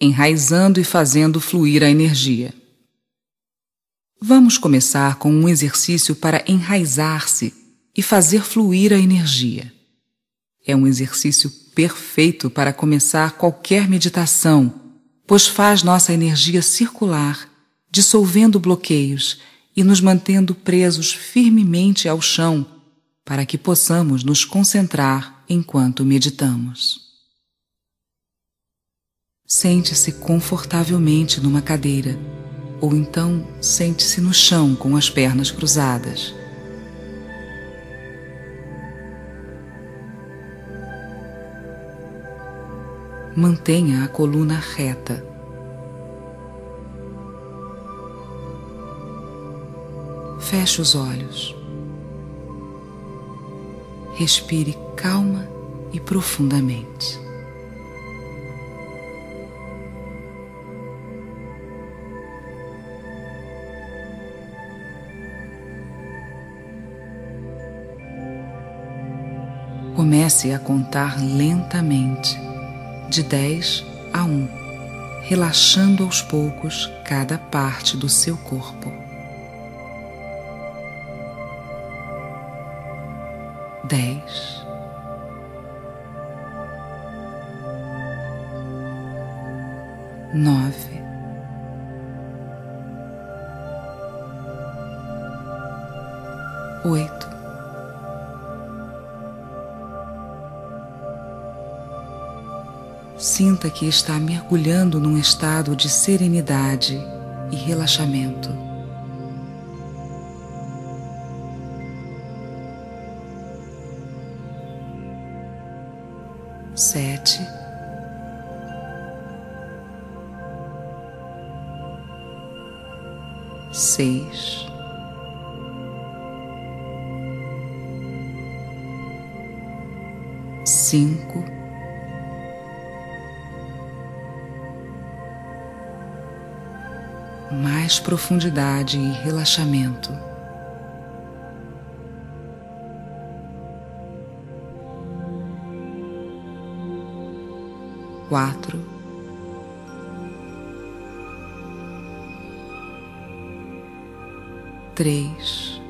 enraizando e fazendo fluir a energia. Vamos começar com um exercício para enraizar-se e fazer fluir a energia. É um exercício perfeito para começar qualquer meditação, pois faz nossa energia circular, dissolvendo bloqueios e nos mantendo presos firmemente ao chão, para que possamos nos concentrar enquanto meditamos. Sente-se confortavelmente numa cadeira, ou então sente-se no chão com as pernas cruzadas. Mantenha a coluna reta. Feche os olhos. Respire calma e profundamente. Comece a contar lentamente, de 10 a 1, relaxando aos poucos cada parte do seu corpo. 10 9 Que está mergulhando num estado de serenidade e relaxamento. Sete, seis, cinco. Mais profundidade e relaxamento. Quatro, três,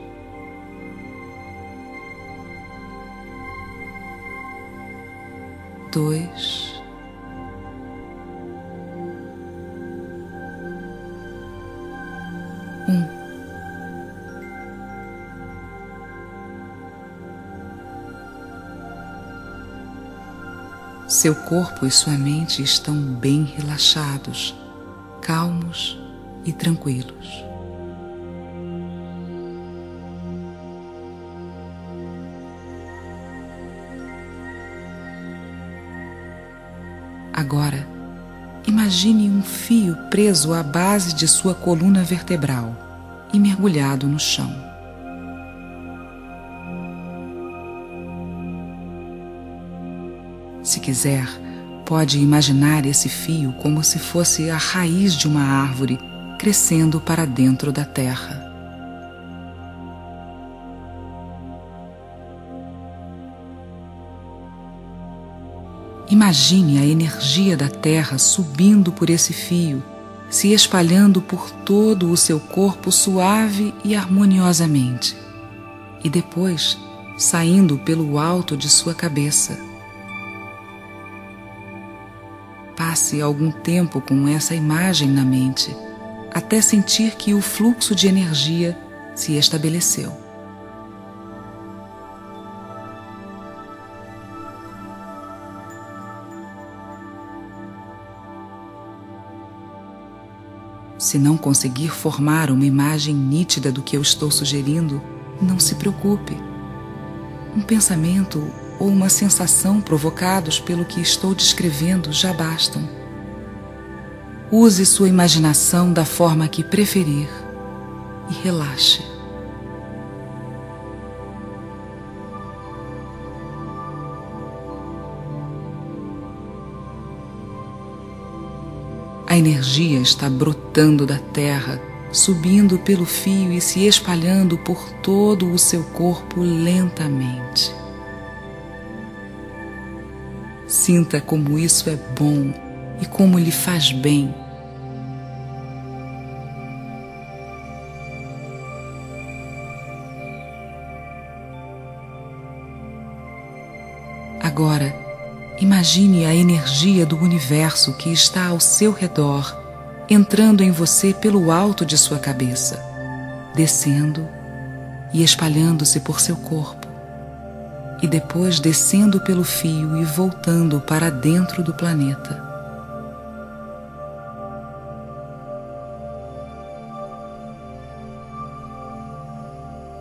dois. Seu corpo e sua mente estão bem relaxados, calmos e tranquilos. Agora, Imagine um fio preso à base de sua coluna vertebral e mergulhado no chão. Quiser, pode imaginar esse fio como se fosse a raiz de uma árvore crescendo para dentro da terra. Imagine a energia da Terra subindo por esse fio, se espalhando por todo o seu corpo suave e harmoniosamente, e depois saindo pelo alto de sua cabeça. Passe algum tempo com essa imagem na mente, até sentir que o fluxo de energia se estabeleceu. Se não conseguir formar uma imagem nítida do que eu estou sugerindo, não se preocupe. Um pensamento ou uma sensação provocados pelo que estou descrevendo já bastam. Use sua imaginação da forma que preferir e relaxe. A energia está brotando da terra, subindo pelo fio e se espalhando por todo o seu corpo lentamente. Sinta como isso é bom e como lhe faz bem. Agora, imagine a energia do universo que está ao seu redor, entrando em você pelo alto de sua cabeça, descendo e espalhando-se por seu corpo, e depois descendo pelo fio e voltando para dentro do planeta.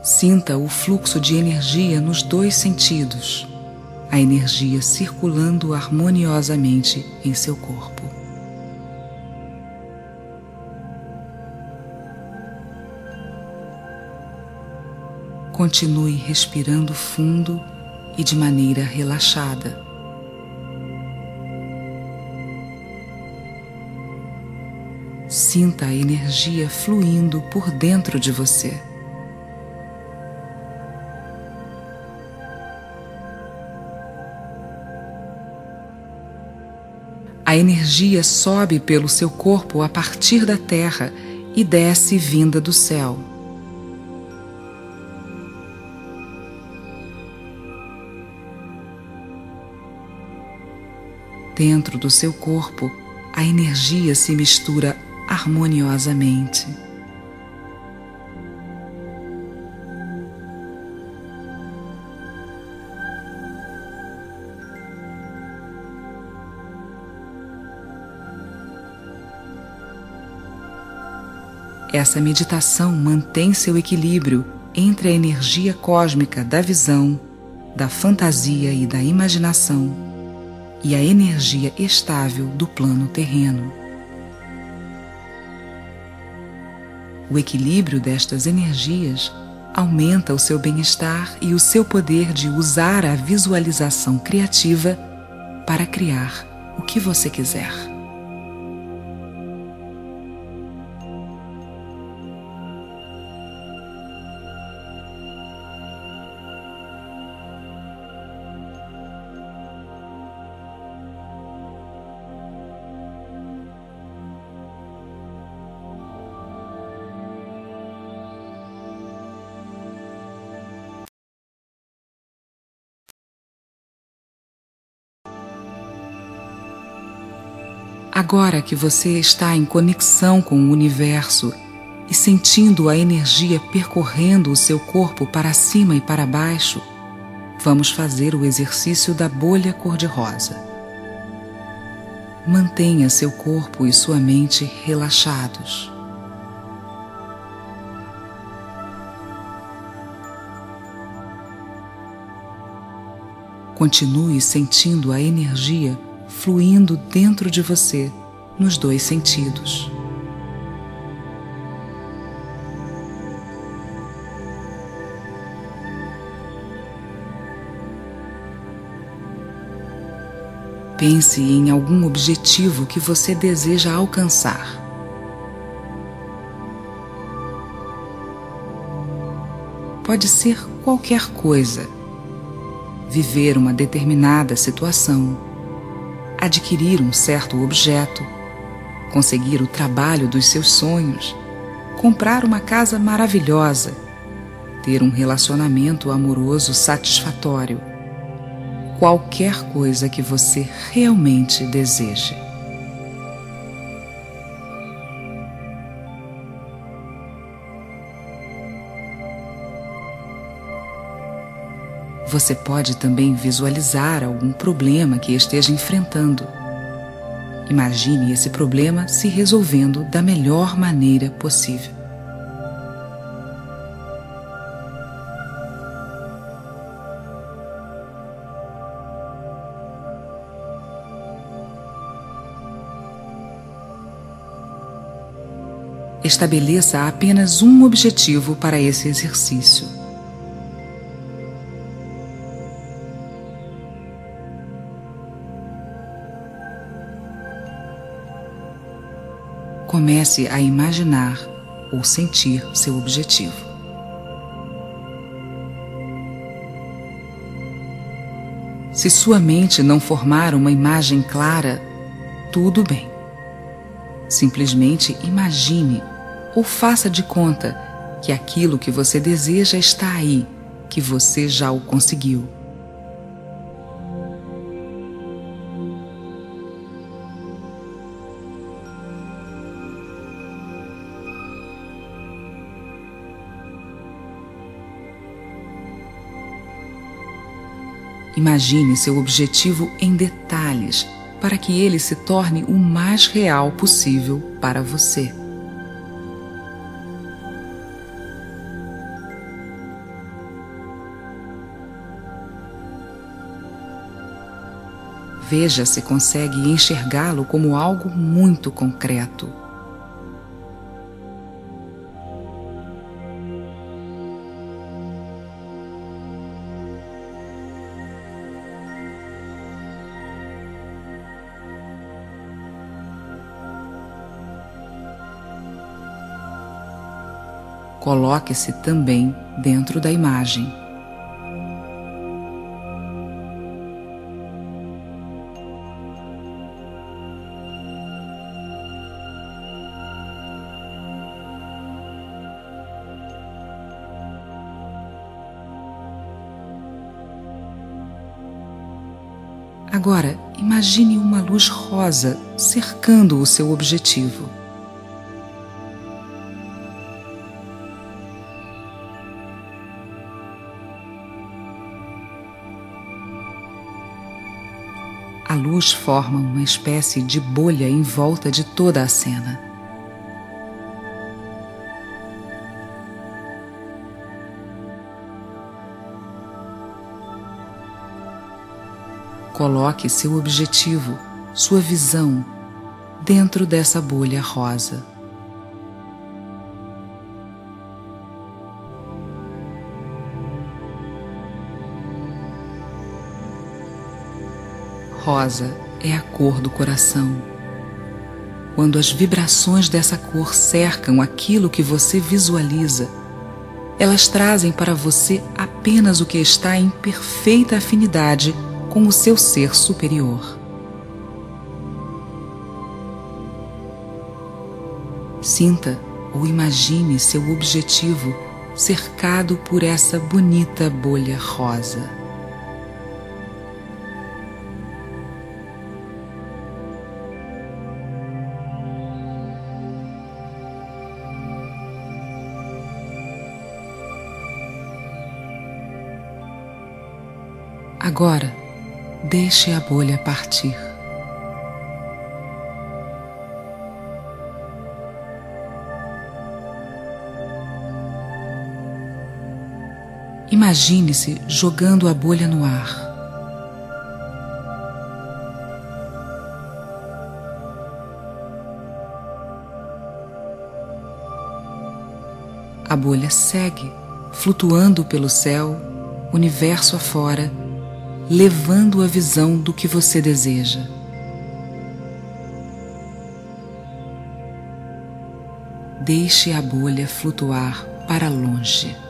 Sinta o fluxo de energia nos dois sentidos, a energia circulando harmoniosamente em seu corpo. Continue respirando fundo e de maneira relaxada. Sinta a energia fluindo por dentro de você. A energia sobe pelo seu corpo a partir da terra e desce vinda do céu. Dentro do seu corpo, a energia se mistura harmoniosamente. Essa meditação mantém seu equilíbrio entre a energia cósmica da visão, da fantasia e da imaginação e a energia estável do plano terreno. O equilíbrio destas energias aumenta o seu bem-estar e o seu poder de usar a visualização criativa para criar o que você quiser. Agora que você está em conexão com o universo e sentindo a energia percorrendo o seu corpo para cima e para baixo, vamos fazer o exercício da bolha cor-de-rosa. Mantenha seu corpo e sua mente relaxados. Continue sentindo a energia fluindo dentro de você nos dois sentidos. Pense em algum objetivo que você deseja alcançar. Pode ser qualquer coisa. Viver uma determinada situação adquirir um certo objeto, conseguir o trabalho dos seus sonhos, comprar uma casa maravilhosa, ter um relacionamento amoroso satisfatório, qualquer coisa que você realmente deseje. Você pode também visualizar algum problema que esteja enfrentando. Imagine esse problema se resolvendo da melhor maneira possível. Estabeleça apenas um objetivo para esse exercício. Comece a imaginar ou sentir seu objetivo. Se sua mente não formar uma imagem clara, tudo bem. Simplesmente imagine ou faça de conta que aquilo que você deseja está aí, que você já o conseguiu. Imagine seu objetivo em detalhes para que ele se torne o mais real possível para você. Veja se consegue enxergá-lo como algo muito concreto. Coloque-se também dentro da imagem. Agora, imagine uma luz rosa cercando o seu objetivo. A luz forma uma espécie de bolha em volta de toda a cena. Coloque seu objetivo, sua visão, dentro dessa bolha rosa. Rosa é a cor do coração. Quando as vibrações dessa cor cercam aquilo que você visualiza, elas trazem para você apenas o que está em perfeita afinidade com o seu ser superior. Sinta ou imagine seu objetivo cercado por essa bonita bolha rosa. Agora, deixe a bolha partir. Imagine-se jogando a bolha no ar. A bolha segue, flutuando pelo céu, universo afora levando a visão do que você deseja. Deixe a bolha flutuar para longe.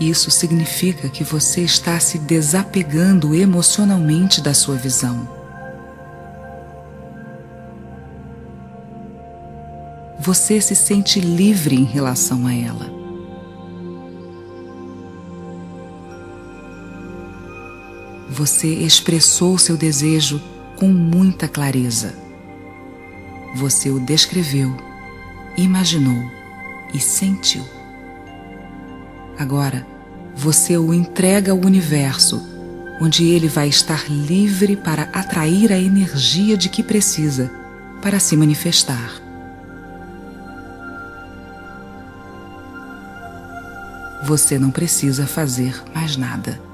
Isso significa que você está se desapegando emocionalmente da sua visão. Você se sente livre em relação a ela. Você expressou seu desejo com muita clareza. Você o descreveu, imaginou e sentiu. Agora, você o entrega ao universo, onde ele vai estar livre para atrair a energia de que precisa para se manifestar. Você não precisa fazer mais nada.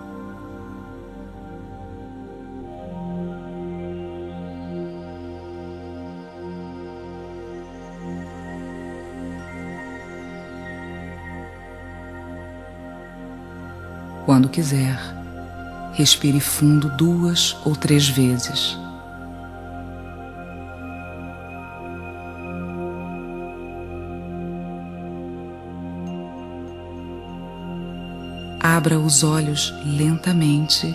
quando quiser, respire fundo duas ou três vezes. Abra os olhos lentamente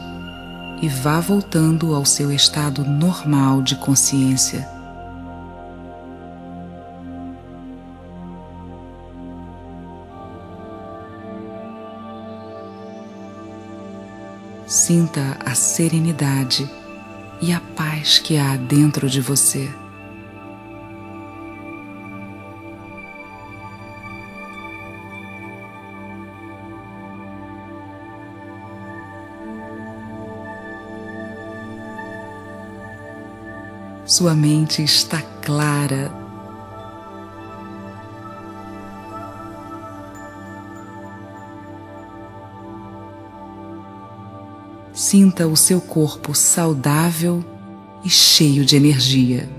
e vá voltando ao seu estado normal de consciência. Sinta a serenidade e a paz que há dentro de você. Sua mente está clara. Sinta o seu corpo saudável e cheio de energia.